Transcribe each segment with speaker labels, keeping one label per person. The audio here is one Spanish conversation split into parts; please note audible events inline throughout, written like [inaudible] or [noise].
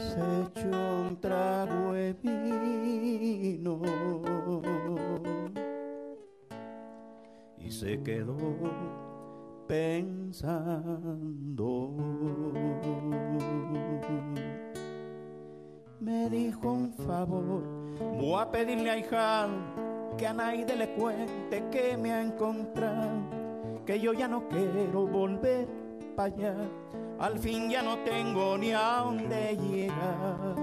Speaker 1: se echó un trago de vino y se quedó pensando. Me dijo un favor, voy a pedirle a hija que a nadie le cuente que me ha encontrado, que yo ya no quiero volver para allá al fin ya no tengo ni a dónde llegar.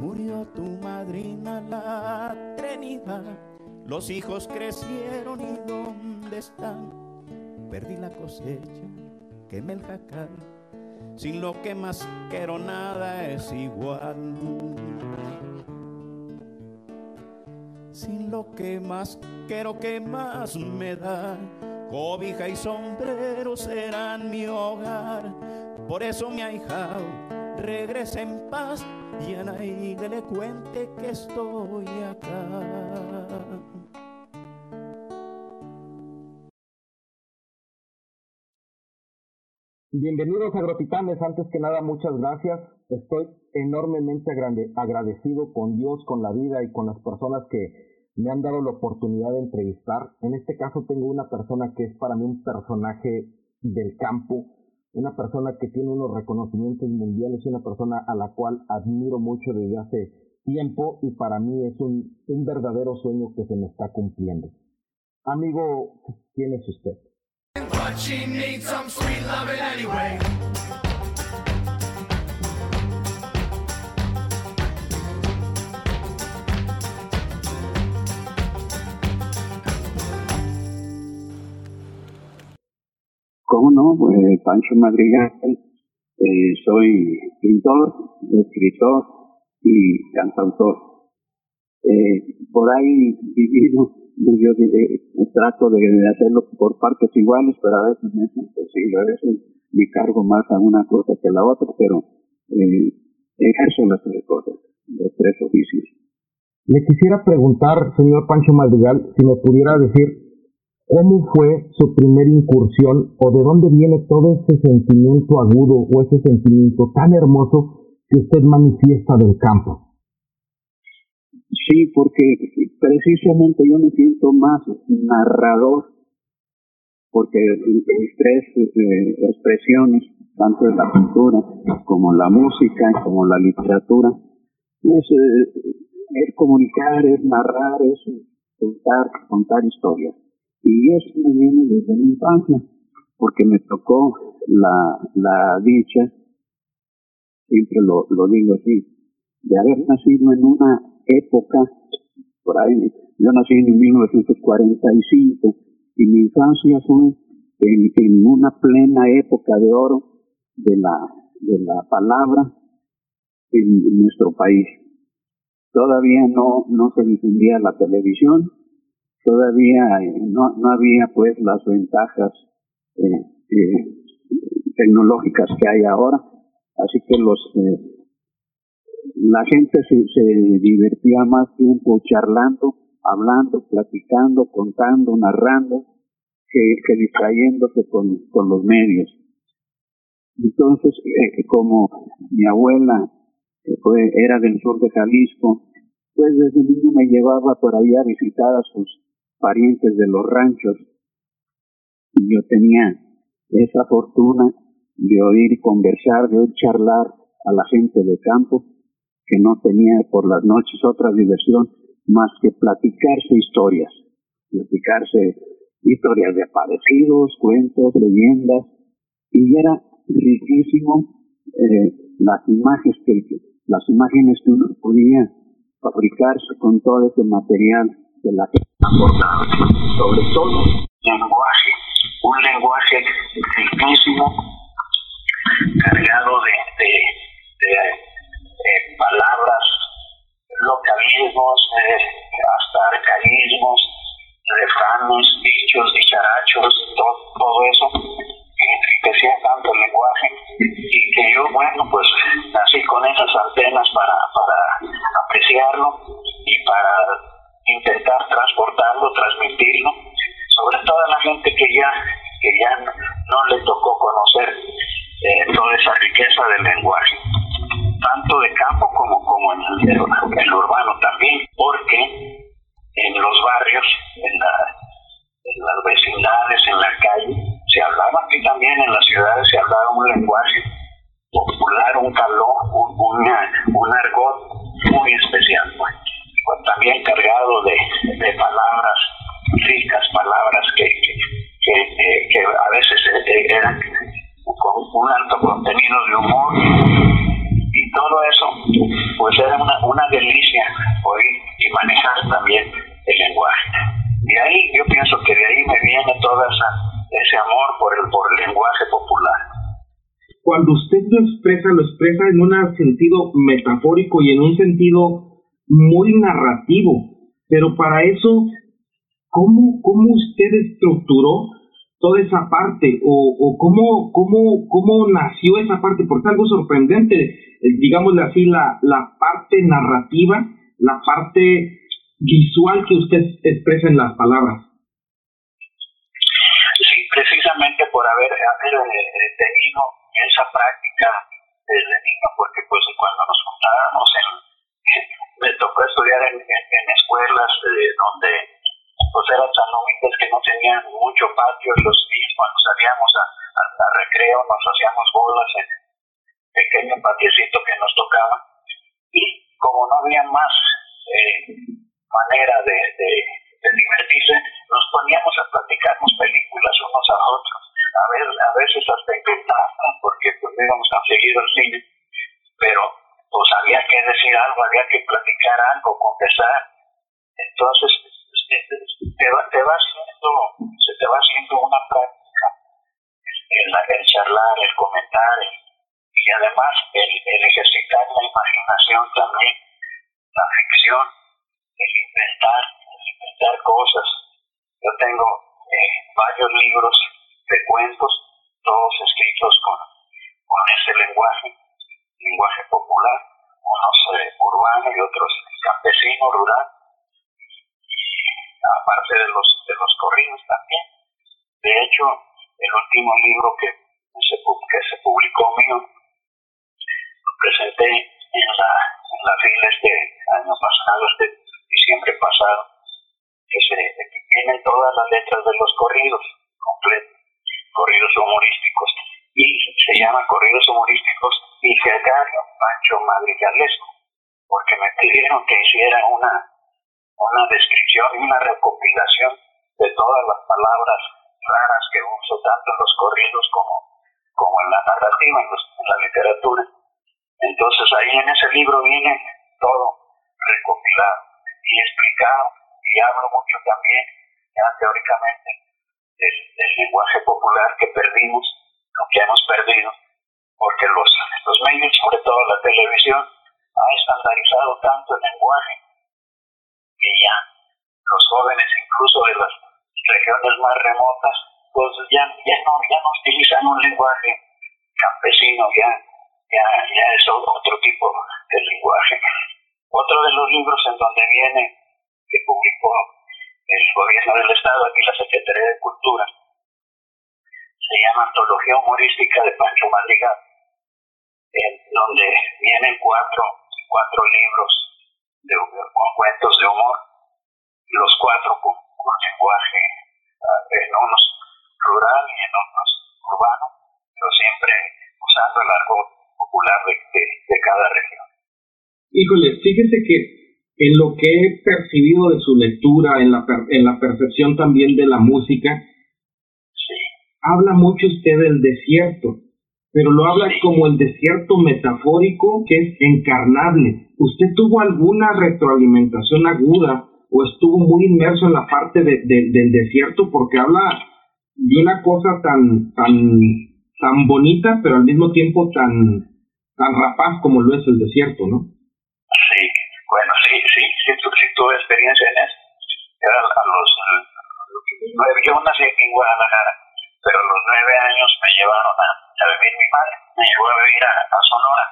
Speaker 1: Murió tu madrina la Trinidad, los hijos crecieron y dónde están. Perdí la cosecha, quemé el jacal, sin lo que más quiero nada es igual. Sin lo que más quiero que más me da cobija y sombrero serán mi hogar. Por eso mi ahijao regresa en paz y a nadie le cuente que estoy acá.
Speaker 2: Bienvenidos agrotitanes, antes que nada muchas gracias. Estoy enormemente agradecido con Dios, con la vida y con las personas que me han dado la oportunidad de entrevistar. En este caso tengo una persona que es para mí un personaje del campo, una persona que tiene unos reconocimientos mundiales una persona a la cual admiro mucho desde hace tiempo y para mí es un, un verdadero sueño que se me está cumpliendo. Amigo, ¿quién es usted?
Speaker 3: ¿Cómo no? Pues Pancho Madrigal, eh, soy pintor, escritor y cantautor. Eh, por ahí vivido, yo trato de, hacerlo por partes iguales, pero a veces es imposible, a veces me cargo más a una cosa que a la otra, pero eh, ejerzo las tres cosas, los tres oficios.
Speaker 2: Le quisiera preguntar, señor Pancho Madrigal, si me pudiera decir ¿Cómo fue su primera incursión o de dónde viene todo ese sentimiento agudo o ese sentimiento tan hermoso que usted manifiesta del campo?
Speaker 3: Sí, porque precisamente yo me siento más narrador, porque mis tres eh, expresiones, tanto en la pintura como la música, como la literatura, es, eh, es comunicar, es narrar, es contar, contar historias. Y eso me viene desde mi infancia, porque me tocó la, la dicha, siempre lo, lo digo así, de haber nacido en una época, por ahí, yo nací en 1945 y mi infancia fue en, en una plena época de oro de la, de la palabra en nuestro país. Todavía no, no se difundía la televisión, todavía eh, no, no había pues las ventajas eh, eh, tecnológicas que hay ahora, así que los la gente se, se divertía más tiempo charlando, hablando, platicando, contando, narrando, que, que distrayéndose con, con los medios. Entonces, como mi abuela era del sur de Jalisco, pues desde niño me llevaba por ahí a visitar a sus parientes de los ranchos. Y yo tenía esa fortuna de oír conversar, de oír charlar a la gente de campo, que no tenía por las noches otra diversión más que platicarse historias, platicarse historias de aparecidos, cuentos, leyendas, y era riquísimo eh, las imágenes que las imágenes que uno podía fabricarse con todo ese material de la que sobre todo lenguaje, un lenguaje riquísimo, cargado de, de, de, palabras, localismos, hasta arcaísmos, refranes, dichos, dicharachos, todo, todo eso que enriquecía tanto el lenguaje. Y que yo, bueno, pues nací con esas antenas para, para apreciarlo y para intentar transportarlo, transmitirlo, sobre todo a la gente que ya, que ya no, le tocó conocer eh, toda esa riqueza del lenguaje.
Speaker 4: tanto de campo como, como en, el, urbano también, porque en los barrios, en, la, en las vecindades, en la calle, se hablaba aquí también en las ciudades, se hablaba un lenguaje popular, un calor, un, un argot muy especial, pues. Pues, también cargado de, de palabras ricas, palabras que, que, que, a veces eh, eran con un alto contenido de humor y todo eso pues era una, una delicia oír y manejar también el lenguaje. De ahí yo pienso que de ahí me viene todo ese amor por el, por el lenguaje popular.
Speaker 2: Cuando usted lo expresa, lo expresa en un sentido metafórico y en un sentido muy narrativo, pero para eso, ¿cómo, cómo usted estructuró toda esa parte o, o cómo, cómo, cómo nació esa parte, porque algo sorprendente, eh, digámosle así, la, la parte narrativa, la parte visual que usted expresa en las palabras.
Speaker 4: Sí, precisamente por haber, haber eh, tenido esa práctica desde niño, porque pues cuando nos juntábamos en, me tocó estudiar en, en, escuelas eh, donde pues eran tan que no tenían mucho patio los días cuando salíamos a, a, recreo nos hacíamos bolas en pequeño patiecito que nos tocaba. Y como no había más eh, manera de, de, divertirse nos poníamos a platicarnos películas unos a otros a, ver, a veces hasta inventar porque pues íbamos a seguir al cine. Pero pues había que decir algo había que platicar algo confesar entonces te va, te va haciendo, se te va haciendo una práctica el, el charlar, el comentar y además el, el ejercitar la imaginación también, la ficción, el inventar, el inventar cosas. Yo tengo eh, varios libros de cuentos, todos escritos con, con ese lenguaje, lenguaje popular, unos eh, urbanos y otros campesino, rural aparte de los, de los corridos también. De hecho, el último libro que se, que se publicó mío, lo presenté en la, en la fila este año pasado, este diciembre pasado, que, se, que tiene todas las letras de los corridos, completos, corridos humorísticos, y se llama Corridos Humorísticos y Gregario Pancho Madrigalesco, porque me pidieron que hiciera una una descripción y una recopilación de todas las palabras raras que uso tanto en los corridos como, como en la narrativa, en, la literatura. Entonces ahí en ese libro viene todo recopilado y explicado y hablo mucho también ya teóricamente del, del lenguaje popular que perdimos, o que hemos perdido, porque los, los medios, sobre todo la televisión, ha estandarizado tanto el lenguaje que ya los jóvenes incluso de las regiones más remotas pues ya, ya, no, ya no utilizan un lenguaje campesino, ya, ya, ya es otro tipo de lenguaje. Otro de los libros en donde viene, que publicó el gobierno del Estado, aquí la Secretaría de Cultura, se llama Antología Humorística de Pancho Madrigal, donde vienen cuatro, cuatro libros de, con cuentos de humor, los cuatro con, con lenguaje uh, en unos rural y en unos urbano, pero siempre usando el argot popular de, de, cada región.
Speaker 2: Híjole, fíjese que en lo que he percibido de su lectura, en la, en la percepción también de la música. Habla mucho usted del desierto pero lo habla como el desierto metafórico que es encarnable. ¿Usted tuvo alguna retroalimentación aguda o estuvo muy inmerso en la parte de, del desierto? Porque habla de una cosa tan, tan, tan bonita, pero al mismo tiempo tan, tan rapaz como lo es el desierto, ¿no?
Speaker 4: Sí, bueno, sí, sí, sí, sí tuve experiencia en eso. Era a los yo nací en Guadalajara, pero a los nueve años me llevaron a vivir mi madre, me llevó a vivir a, Sonora.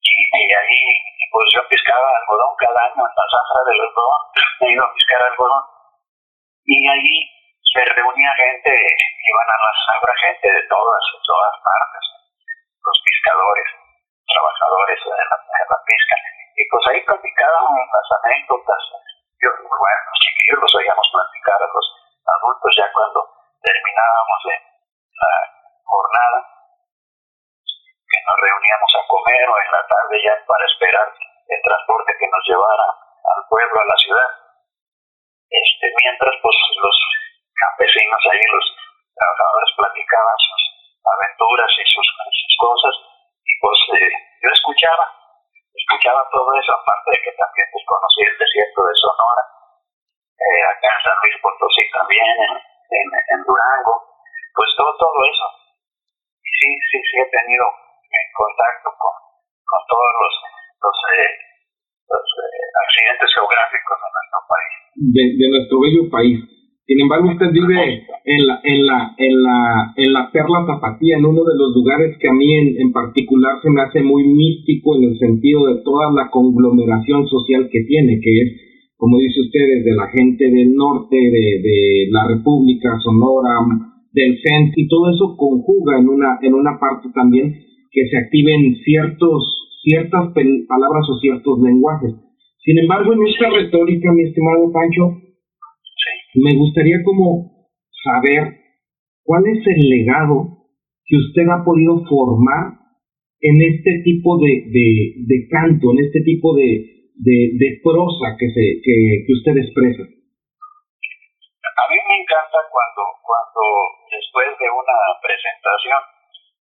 Speaker 4: Y, ahí, pues yo pescaba algodón cada año en la zafra del algodón, me iba a pescar algodón. Y ahí se reunía gente, iban a la zafra gente de todas, de todas partes, los pescadores, trabajadores de la, de la pesca. Y pues ahí platicaban las anécdotas. Yo, bueno, los chiquillos los oíamos platicar a los adultos ya cuando terminábamos la jornada, que nos reuníamos a comer o en la tarde ya para esperar el transporte que nos llevara al pueblo, a la ciudad. Este, mientras pues los campesinos ahí, los trabajadores platicaban sus aventuras y sus, cosas, y pues eh, yo escuchaba, escuchaba todo eso, aparte de que también pues conocí el desierto de Sonora, eh, acá en San Luis Potosí también, en, en, Durango, pues todo, todo eso. Y sí, sí, sí he tenido contacto con, con todos los, los, eh, los accidentes geográficos de nuestro país.
Speaker 2: De, de nuestro bello país. Sin embargo, usted vive en la, en la, en la, en la Perla Zapatía, en uno de los lugares que a mí en, en, particular se me hace muy místico en el sentido de toda la conglomeración social que tiene, que es, como dice usted, de la gente del norte, de, de la República Sonora, del centro, y todo eso conjuga en una, en una parte también que se activen ciertos, ciertas palabras o ciertos lenguajes. Sin embargo, en esta retórica, mi estimado Pancho, me gustaría como saber cuál es el legado que usted ha podido formar en este tipo de, de, canto, en este tipo de, prosa que, se, que, usted expresa.
Speaker 4: A mí me encanta cuando, cuando después de una presentación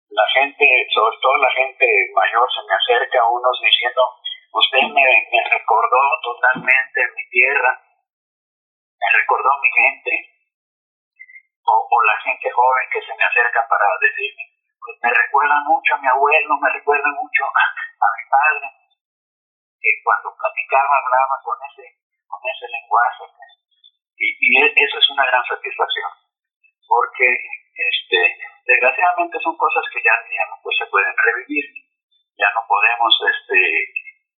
Speaker 4: la gente, sobre todo la gente mayor, se me acerca a unos diciendo, usted me, recordó totalmente mi tierra, me recordó mi gente, o, o, la gente joven que se me acerca para decirme, pues me recuerda mucho a mi abuelo, me recuerda mucho a, mi padre, que cuando platicaba hablaba con ese, con ese lenguaje. Y, y e, eso es una gran satisfacción, porque este, desgraciadamente son cosas que ya, ya no pues, se pueden revivir, ya no podemos este,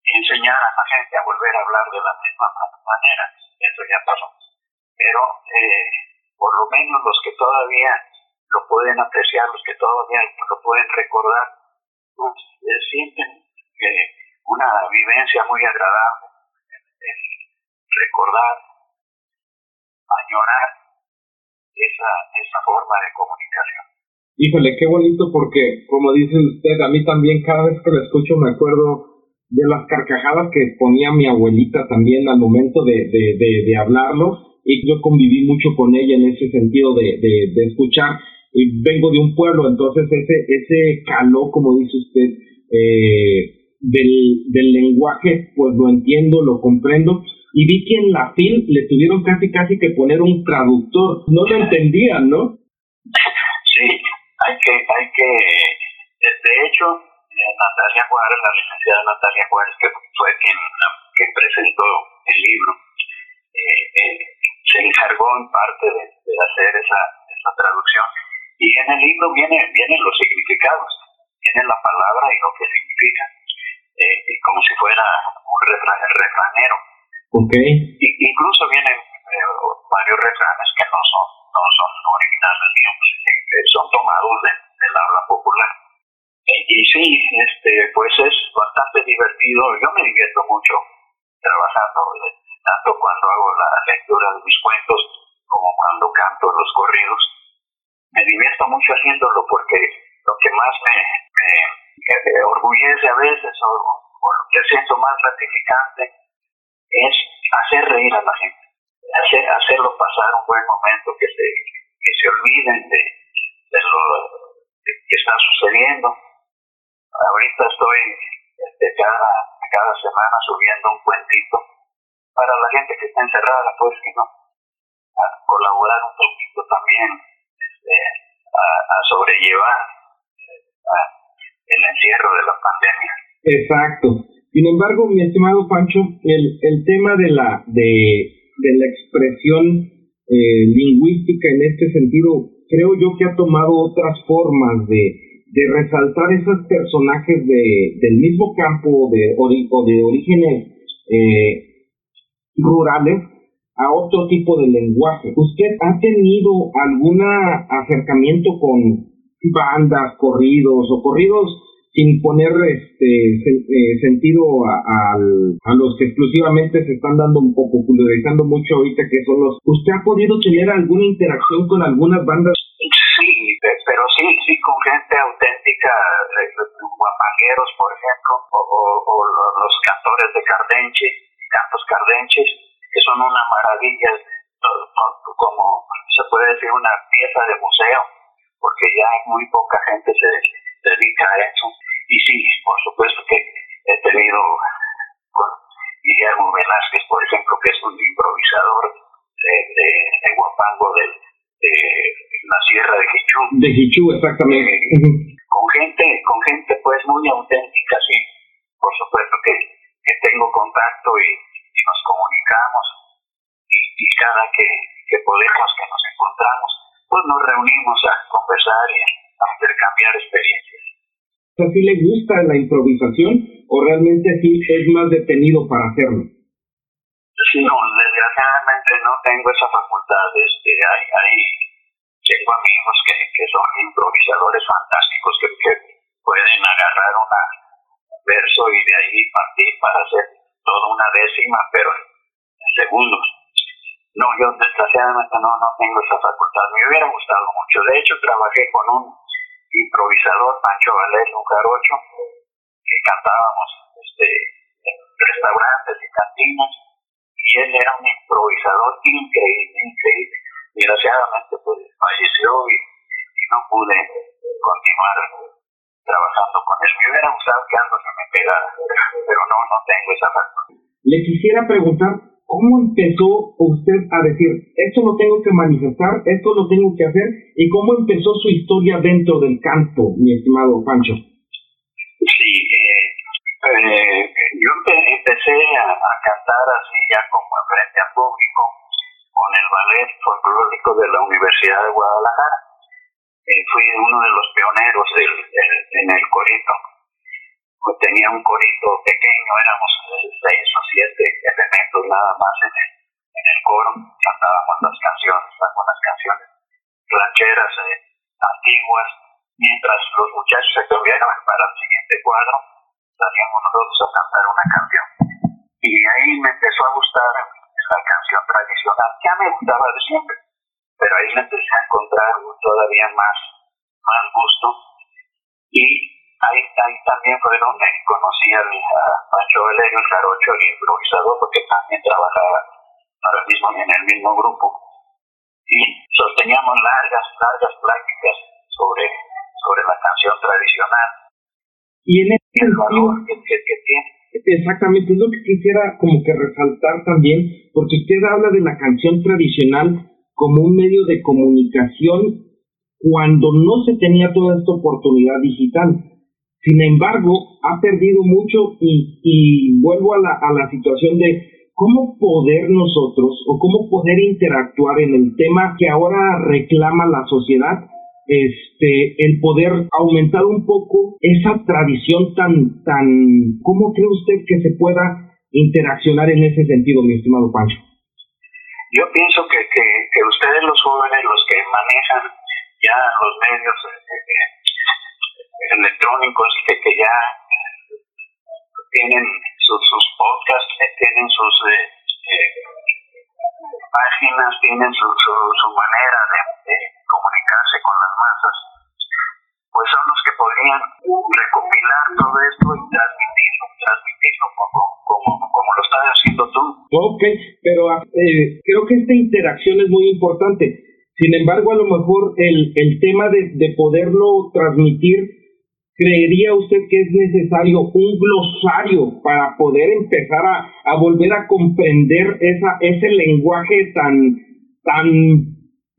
Speaker 4: enseñar a la gente a volver a hablar de la misma manera, eso ya pasó pero eh, por lo menos los que todavía lo pueden apreciar, los que todavía lo pueden recordar, pues, eh, sienten eh, una vivencia muy agradable, recordar, añorar esa, esa forma de comunicación.
Speaker 2: Híjole, qué bonito porque, como dice usted, a mí también cada vez que lo escucho me acuerdo de las carcajadas que ponía mi abuelita también al momento de, de, de, de hablarlo y yo conviví mucho con ella en ese sentido de, de, escuchar. Y vengo de un pueblo, entonces ese, ese calor, como dice usted, eh, del, del lenguaje, pues lo entiendo, lo comprendo. Y vi que en la FIL le tuvieron casi casi que poner un traductor. No lo entendían, ¿no?
Speaker 4: Sí, hay que, hay que, de hecho, eh, Natalia Juárez, la licenciada Natalia Juárez, que fue quien, quien presentó el libro, eh, eh, se encargó en parte de, hacer esa, esa traducción. Y en el libro viene, vienen los significados, viene la palabra y lo que significa, eh, como si fuera un refranero.
Speaker 2: Okay.
Speaker 4: Y, incluso vienen eh, varios refranes que no son, no son originales, digamos, eh, son tomados de, del habla popular. y sí, este, pues es bastante divertido, yo me divierto mucho trabajando tanto cuando hago la lectura de mis cuentos como cuando canto los corridos. Me divierto mucho haciéndolo porque lo que más me, me, orgullece a veces o, lo que siento más gratificante es hacer reír a la gente, hacer, hacerlo pasar un buen momento, que se, que se olviden de, de lo que está sucediendo. Ahorita estoy este, cada, cada semana subiendo un cuentito para la gente que está encerrada, pues que no, a colaborar un poquito también este, a, sobrellevar eh, el encierro de la pandemia.
Speaker 2: Exacto. Sin embargo, mi estimado Pancho, el, el tema de la, de, de la expresión eh, lingüística en este sentido, creo yo que ha tomado otras formas de, de resaltar esos personajes de, del mismo campo de, o de orígenes eh, rurales a otro tipo de lenguaje. ¿Usted ha tenido algún acercamiento con bandas, corridos o corridos sin poner este eh, sentido a, a, los que exclusivamente se están dando un poco, popularizando mucho ahorita que son los... ¿Usted ha podido tener alguna interacción con algunas bandas?
Speaker 4: Sí, pero sí, sí, con gente auténtica, eh, guapangueros, por ejemplo, o, los cantores de Cardenche, cantos Cardenches, que son una maravilla, como se puede decir, una pieza de museo, porque ya muy poca gente se dedica a eso. Y sí, por supuesto que he tenido con Guillermo Velázquez, por ejemplo, que es un improvisador de, de, Guapango de, la Sierra de Jichú.
Speaker 2: De Jichú, exactamente.
Speaker 4: Eh, con gente, con gente pues muy auténtica, sí. Por supuesto que, que tengo contacto y, nos comunicamos y, y cada que, que podemos, que nos encontramos, pues nos reunimos a conversar y a intercambiar experiencias.
Speaker 2: O ¿sí le gusta la improvisación o realmente sí es más detenido para hacerlo?
Speaker 4: No, desgraciadamente no tengo esa facultad. Este, hay, hay, tengo amigos que, que son improvisadores fantásticos que, que pueden agarrar una, un verso y de ahí partir para hacer toda una décima, pero en segundos. No, yo desgraciadamente no, no tengo esa facultad. Me hubiera gustado mucho. De hecho, trabajé con un improvisador, Pancho Valerio, un jarocho, que cantábamos este, en restaurantes y cantinas, y él era un improvisador increíble, increíble. Desgraciadamente pues falleció y, no pude continuar trabajando con él. Me hubiera gustado que algo se me pegara, pero no, no tengo esa facultad.
Speaker 2: Le quisiera preguntar ¿Cómo empezó usted a decir, esto lo tengo que manifestar, esto lo tengo que hacer? ¿Y cómo empezó su historia dentro del canto, mi estimado Pancho?
Speaker 4: Sí, eh, eh, yo empecé a, cantar así ya como frente a público con el ballet folclórico de la Universidad de Guadalajara. Eh, fui uno de los pioneros del, en el corito pues tenía un corito pequeño, éramos seis o siete elementos nada más en el, en el coro, cantábamos las canciones, algunas canciones rancheras eh, antiguas, mientras los muchachos se cambiaron para el siguiente cuadro, salíamos nosotros a cantar una canción. Y ahí me empezó a gustar la canción tradicional, ya me gustaba de siempre, pero ahí me empecé a encontrar todavía más, más gusto y ahí, ahí también fue donde conocí a, a Pancho Valerio, el jarocho, el improvisador, porque también trabajaba ahora mismo en el mismo grupo. Y sosteníamos largas, largas prácticas sobre, sobre la canción tradicional.
Speaker 2: Y en este el valor que, que, tiene. Exactamente, es lo que quisiera como que resaltar también, porque usted habla de la canción tradicional como un medio de comunicación cuando no se tenía toda esta oportunidad digital. Sin embargo, ha perdido mucho y, vuelvo a la, a la situación de cómo poder nosotros o cómo poder interactuar en el tema que ahora reclama la sociedad, este, el poder aumentar un poco esa tradición tan, tan, ¿cómo cree usted que se pueda interaccionar en ese sentido, mi estimado Pancho?
Speaker 4: Yo pienso que, que, ustedes los jóvenes, los que manejan ya los medios, eh, eh, electrónicos que, que ya tienen sus, sus podcasts, eh, tienen sus eh, eh, páginas, tienen su, su, manera de, comunicarse con las masas, pues son los que podrían recopilar todo esto y transmitirlo, transmitirlo como, como, como lo estás haciendo tú.
Speaker 2: Ok, pero creo que esta interacción es muy importante. Sin embargo, a lo mejor el, el tema de, de poderlo transmitir ¿Creería usted que es necesario un glosario para poder empezar a, volver a comprender esa, ese lenguaje tan, tan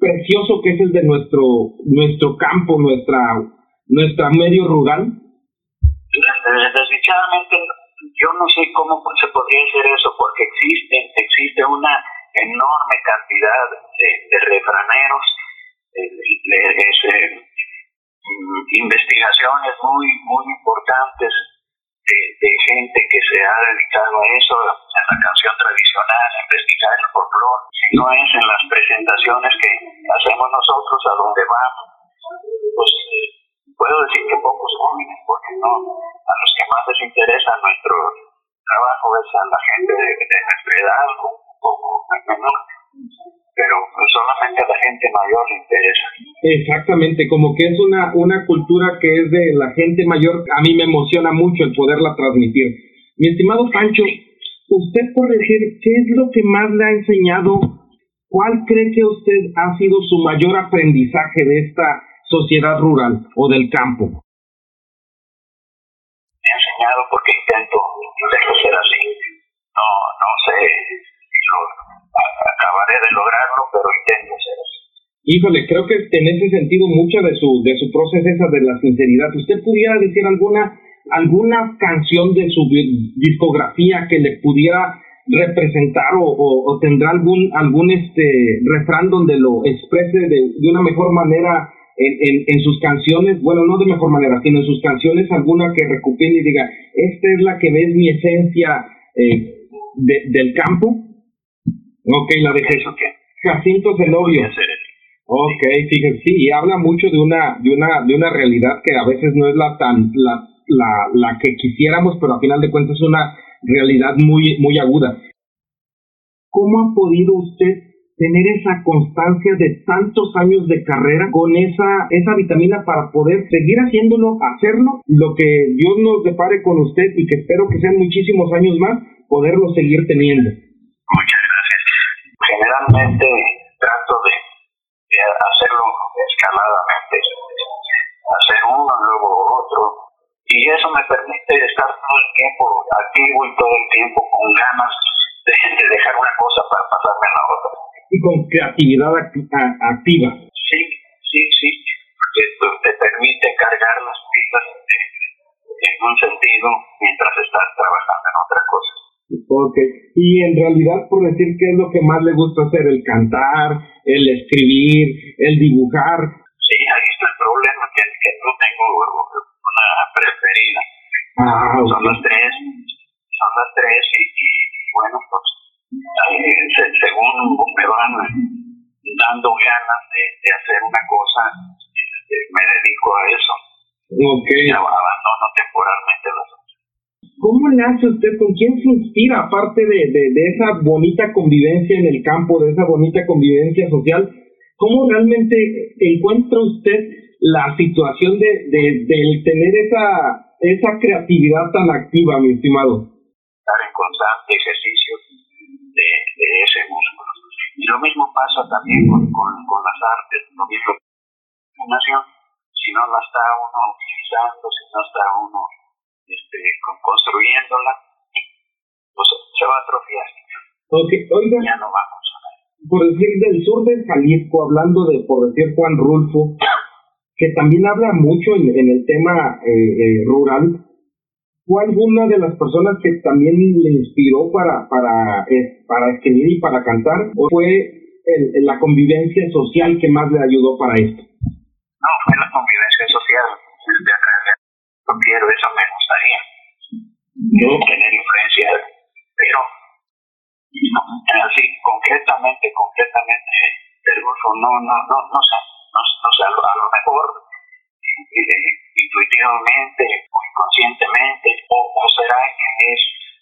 Speaker 2: precioso que es el de nuestro, nuestro campo, nuestra, nuestra medio rural?
Speaker 4: Desdichadamente, yo no sé cómo se podría hacer eso, porque existe, existe una enorme cantidad de, refraneros, de, de, investigaciones muy, muy importantes de, de, gente que se ha dedicado a eso, en la canción tradicional, a investigar el folclore, si no es en las presentaciones que hacemos nosotros a donde vamos, pues, puedo decir que pocos jóvenes, porque no, a los que más les interesa nuestro trabajo es a la gente de, nuestra edad, un poco menor, pero solamente a la gente mayor le interesa.
Speaker 2: Exactamente, como que es una, una cultura que es de la gente mayor, a mí me emociona mucho el poderla transmitir. Mi estimado Pancho, usted por decir, ¿qué es lo que más le ha enseñado? ¿Cuál cree que usted ha sido su mayor aprendizaje de esta sociedad rural o del campo? Me
Speaker 4: ha enseñado porque intento, intento ser así. No, no sé acabaré de lograrlo, pero intento así.
Speaker 2: Híjole, creo que en ese sentido mucha de su de su proceso esa de la sinceridad. ¿Usted pudiera decir alguna alguna canción de su discografía que le pudiera representar o, o, tendrá algún algún este refrán donde lo exprese de, de una mejor manera en, en, sus canciones, bueno, no de mejor manera, sino en sus canciones alguna que recupere y diga, esta es la que ves mi esencia eh, del campo. Ok, la de Jesús. Jacinto Zenobio. Ok, fíjense, sí, y habla mucho de una, de una, de una realidad que a veces no es la tan, la, la, la que quisiéramos, pero a final de cuentas es una realidad muy, muy aguda. ¿Cómo ha podido usted tener esa constancia de tantos años de carrera con esa, esa vitamina para poder seguir haciéndolo, hacerlo, lo que Dios nos depare con usted y que espero que sean muchísimos años más, poderlo seguir teniendo.
Speaker 4: Muchas trato de, hacerlo escaladamente, hacer uno, luego otro, y eso me permite estar todo el tiempo activo y todo el tiempo con ganas de, de dejar una cosa para pasarme a la otra
Speaker 2: y con creatividad activa.
Speaker 4: Sí, sí, sí. Esto te permite cargar las pilas en un sentido mientras estás trabajando en otra cosa.
Speaker 2: Ok, y en realidad por decir qué es lo que más le gusta hacer, el cantar, el escribir, el dibujar.
Speaker 4: Sí, ahí está el problema, que, que no tengo una preferida. Ah, son las tres, son las tres y, y bueno, pues según me van dando ganas de, hacer una cosa, este, me dedico a eso. Y abandono.
Speaker 2: ¿Cómo le hace usted? ¿Con quién se inspira, aparte de, de, esa bonita convivencia en el campo, de esa bonita convivencia social? ¿Cómo realmente encuentra usted la situación de, de, tener esa, esa creatividad tan activa, mi estimado?
Speaker 4: Estar en constante ejercicio de, ese músculo. Y lo mismo pasa también con, con, con las artes, lo mismo si no la está uno utilizando, si no está uno construyéndola, pues se va a atrofiar.
Speaker 2: Okay. Oiga,
Speaker 4: ya no vamos a ver.
Speaker 2: Por decir del sur de Jalisco, hablando de, por decir Juan Rulfo, que también habla mucho en, en el tema eh, eh, rural, ¿Fue alguna de las personas que también le inspiró para, para, eh, para escribir y para cantar? ¿O fue el, la convivencia social que más le ayudó para esto?
Speaker 4: No, fue la convivencia social. Quiero, eso me gustaría. Tener influencia, pero así, concretamente, concretamente, el no, no, no, no sé, no, no sé, a lo mejor eh, intuitivamente o inconscientemente, o, será que es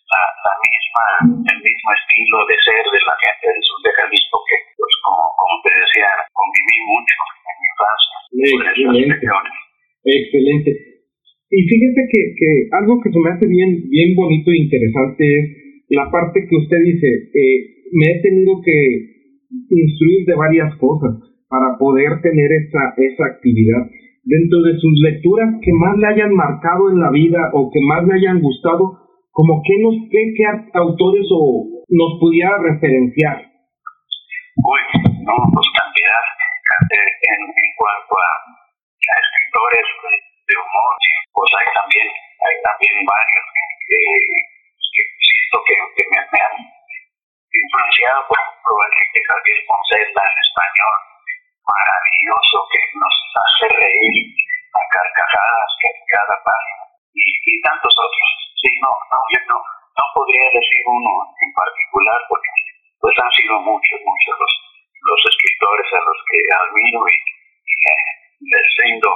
Speaker 4: la, la, misma, el mismo estilo de ser de la gente del sur de Jalisco que, pues como, como te decía, conviví mucho en mi infancia.
Speaker 2: Excelente. Excelente. Y fíjese que, que algo que se me hace bien, bien bonito e interesante es la parte que usted dice, eh, me he tenido que instruir de varias cosas para poder tener esa, esa actividad dentro de sus lecturas que más le hayan marcado en la vida o que más le hayan gustado, como que nos qué, qué autores o nos pudiera referenciar.
Speaker 4: Uy, no, pues cantidad. En, cuanto a, escritores de, humor, pues hay también, hay también varios que, siento que, me, han influenciado, por ejemplo, Enrique Javier Poncela en español, maravilloso que nos hace reír a carcajadas que cada página y, y, tantos otros. Sí, no, no, yo no, no podría decir uno en particular porque pues han sido muchos, muchos los, los escritores a los que admiro y, y eh, les rindo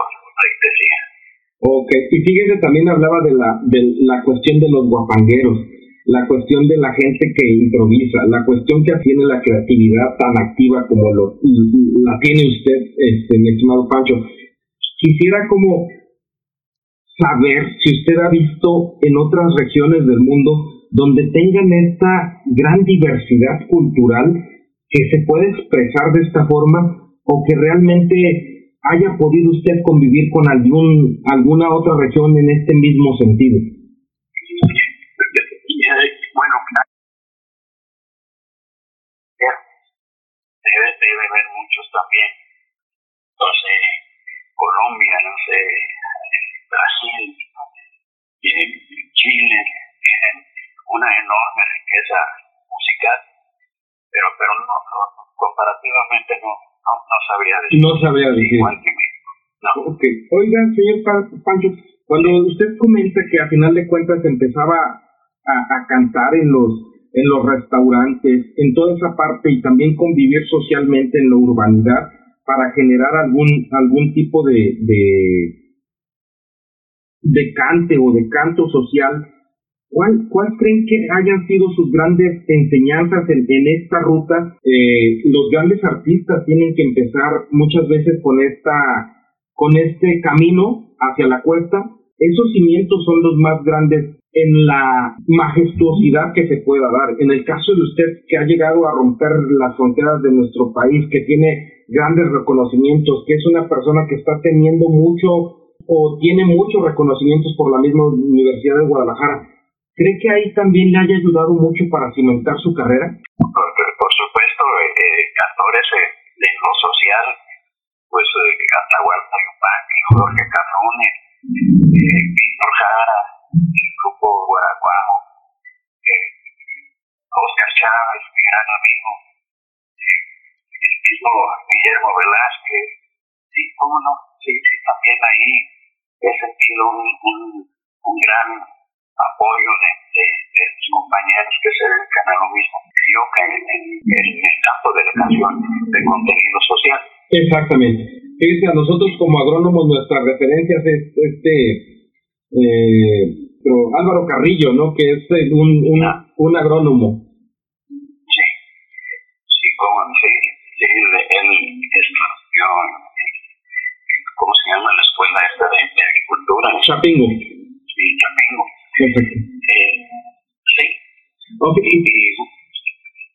Speaker 2: Ok, y fíjese, también hablaba de la, de la cuestión de los guapangueros, la cuestión de la gente que improvisa, la cuestión que tiene la creatividad tan activa como lo, la tiene usted, este, mi estimado Pancho. Quisiera como saber si usted ha visto en otras regiones del mundo donde tengan esta gran diversidad cultural que se puede expresar de esta forma o que realmente haya podido usted convivir con algún alguna otra región en este mismo sentido.
Speaker 4: Bueno, debe, debe haber muchos también. Entonces, Colombia, no sé, Brasil, Chile, una enorme riqueza musical, pero pero no, comparativamente no, no, sabría decir.
Speaker 2: No sabría decir.
Speaker 4: Igual que México. No.
Speaker 2: Okay. Oiga, señor Pancho, cuando usted comenta que a final de cuentas empezaba a, a cantar en los en los restaurantes, en toda esa parte y también convivir socialmente en la urbanidad para generar algún algún tipo de, de de cante o de canto social, ¿cuál, cuál creen que hayan sido sus grandes enseñanzas en, esta ruta? Eh, los grandes artistas tienen que empezar muchas veces con esta con este camino hacia la cuesta. Esos cimientos son los más grandes en la majestuosidad que se pueda dar. En el caso de usted que ha llegado a romper las fronteras de nuestro país, que tiene grandes reconocimientos, que es una persona que está teniendo mucho o tiene muchos reconocimientos por la misma Universidad de Guadalajara. ¿Cree que ahí también le haya ayudado mucho para cimentar su carrera?
Speaker 4: Por, supuesto, eh, eh, actores eh, de lo social, pues eh, Atahualpa Yupanqui, Jorge Carrone, eh, Víctor Jara, el grupo Guaraguamo, eh, Oscar Chávez, mi gran amigo, el mismo Guillermo Velázquez, sí, cómo no, sí, sí, también ahí he sentido un, un, un gran apoyo de, de, de, los compañeros que se dedican a lo mismo yo que en, en, en el campo de la canción, de contenido social.
Speaker 2: Exactamente. Fíjese, a nosotros como agrónomos nuestras referencias es este eh, Álvaro Carrillo, ¿no? Que es un, un, ah. un agrónomo.
Speaker 4: Sí, sí, como sí, sí, él, estudió ¿cómo se llama la escuela esta de, agricultura?
Speaker 2: Chapingo.
Speaker 4: Sí, Chapingo. Eh, sí.
Speaker 2: Okay.
Speaker 4: Y,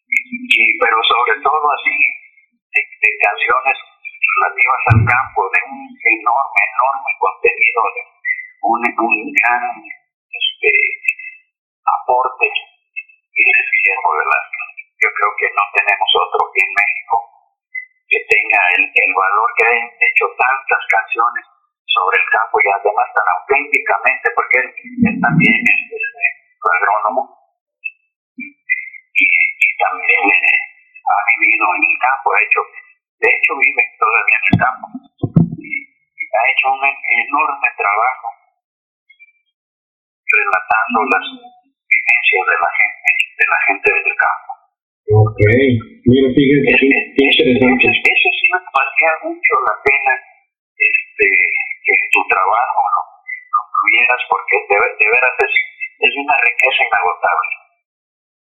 Speaker 4: y, pero sobre todo así, de, de, canciones relativas al campo, de un enorme, enorme contenido, de un, un gran este, aporte, y es Guillermo Velázquez. Yo creo que no tenemos otro en México que tenga el, el valor que han hecho tantas canciones sobre el campo y además tan auténticamente, porque él, él también es, es, agrónomo y, y también eh, ha vivido en el campo, ha hecho, de hecho vive todavía en el campo y, y ha hecho un enorme trabajo relatando las vivencias de la gente, de la gente del campo.
Speaker 2: Ok, mira, qué interesante.
Speaker 4: Ese, ese sí me valía mucho la pena este, que tu trabajo ¿no? lo incluyeras porque de, de veras es, es una riqueza inagotable.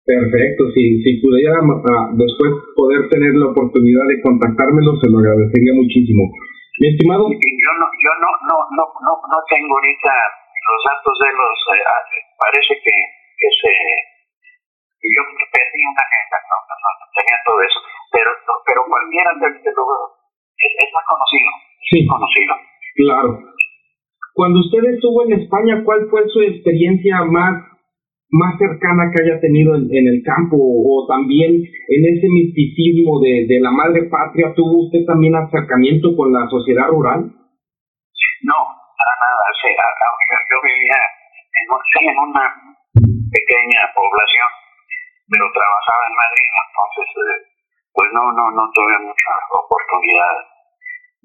Speaker 2: Perfecto, si, si pudiera uh, después poder tener la oportunidad de contactármelo, se lo agradecería muchísimo. Mi estimado.
Speaker 4: Yo no, yo no, no, no, no, no tengo ahorita los datos de los, eh, parece que, que se yo perdí una agenda, no, no, no, tenía todo eso, pero, pero cualquiera de, de lo, es, es más conocido,
Speaker 2: sí.
Speaker 4: conocido.
Speaker 2: Claro. Cuando usted estuvo en España, ¿cuál fue su experiencia más, más cercana que haya tenido en, en el campo o también en ese misticismo de, de la madre patria? ¿Tuvo usted también acercamiento con la sociedad rural?
Speaker 4: No, para nada. Yo vivía en, en una pequeña población pero trabajaba en Madrid, entonces eh, pues no, no, no tuve mucha oportunidad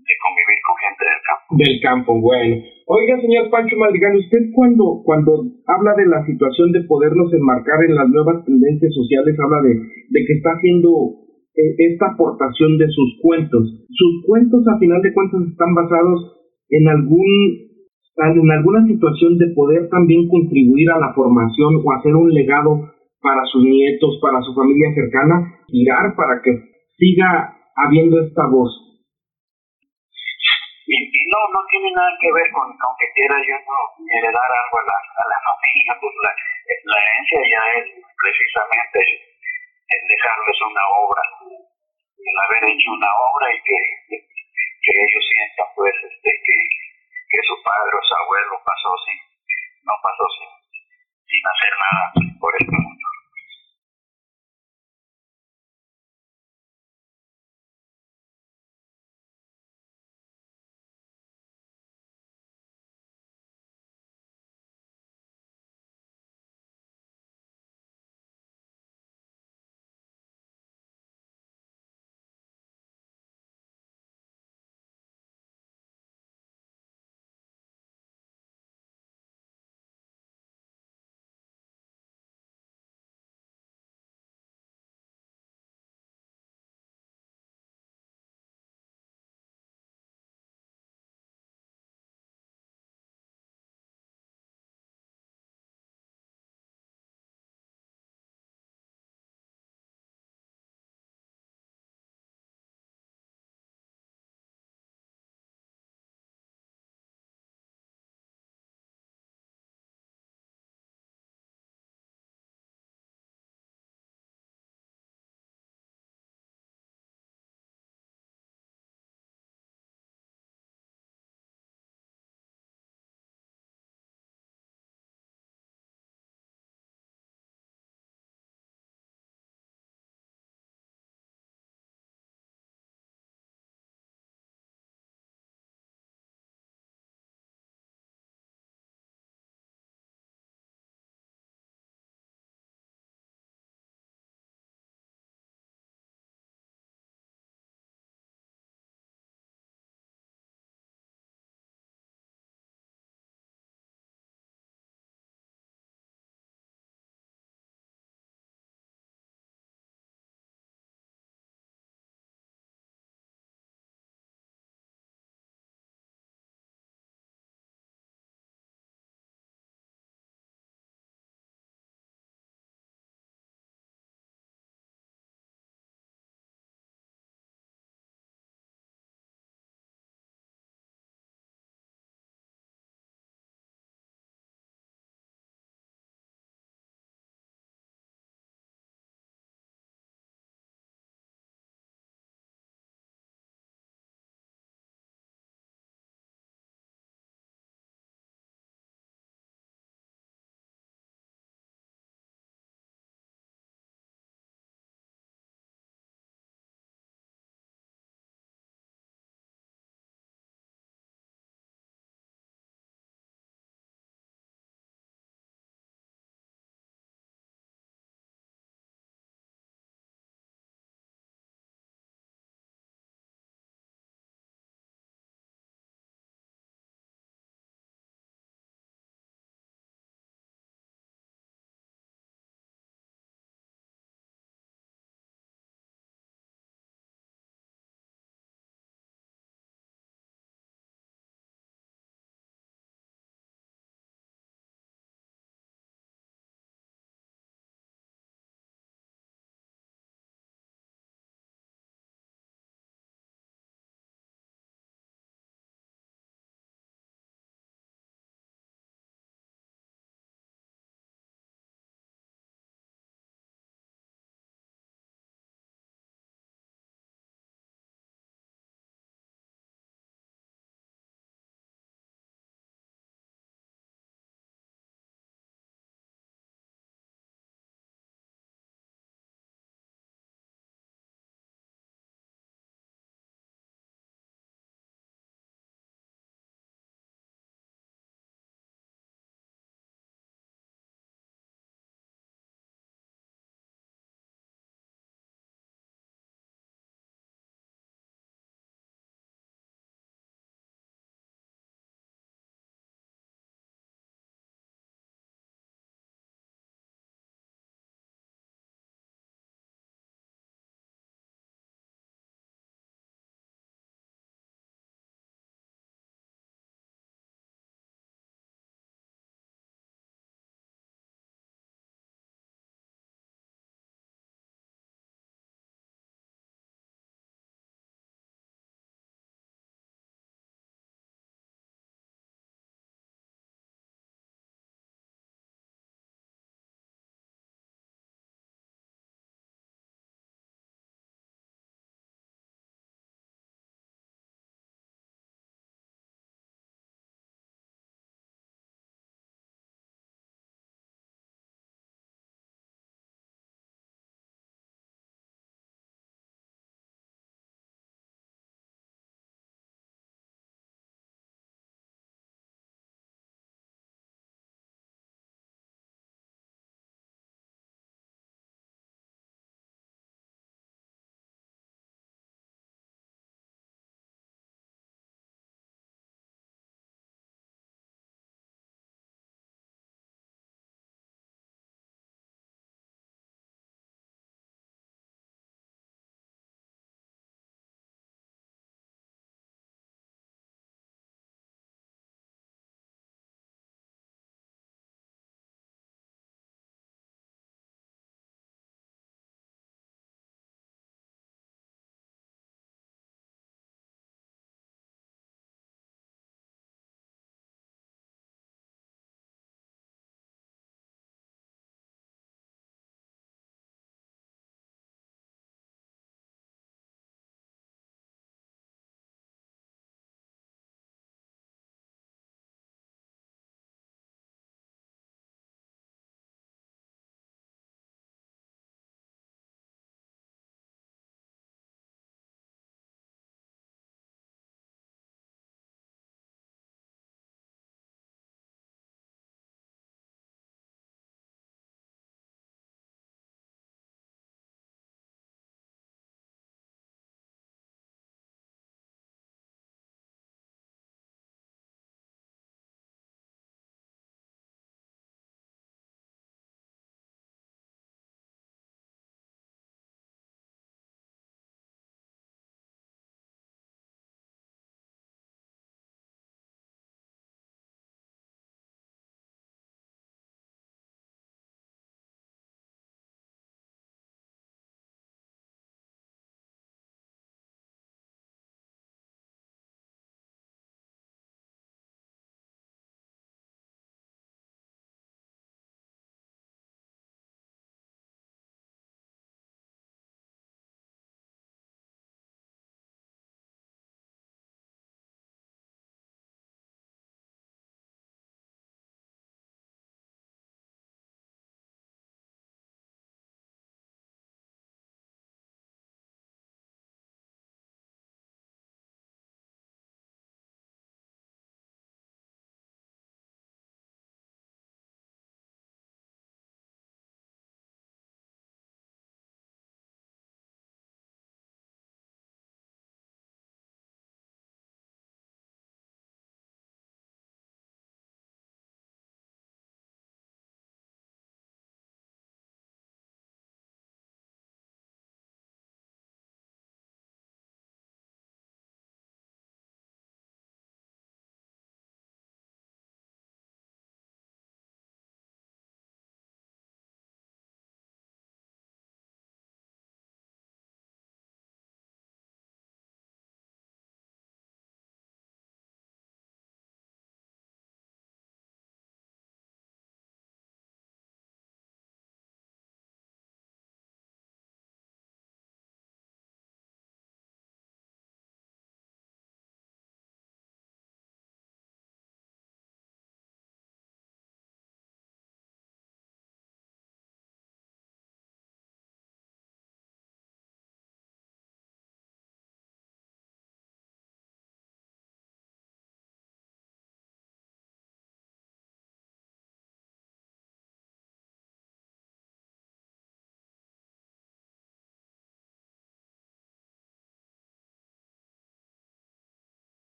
Speaker 4: de convivir con gente del campo.
Speaker 2: Del campo, bueno. Oiga, señor Pancho Madrigal, usted cuando, cuando habla de la situación de podernos enmarcar en las nuevas tendencias sociales, habla de, de que está haciendo eh, esta aportación de sus cuentos. Sus cuentos, a final de cuentas, están basados en algún en alguna situación de poder también contribuir a la formación o hacer un legado para sus nietos, para su familia cercana, tirar para que siga habiendo esta voz.
Speaker 4: No, no tiene nada que ver con, aunque quiera yo heredar algo a la, a la [laughs] familia, pues la, la herencia ya es precisamente el dejarles una obra, el haber hecho una obra y que, que ellos sientan pues este que, que su padre o su abuelo pasó sin, no pasó sin, sin hacer nada.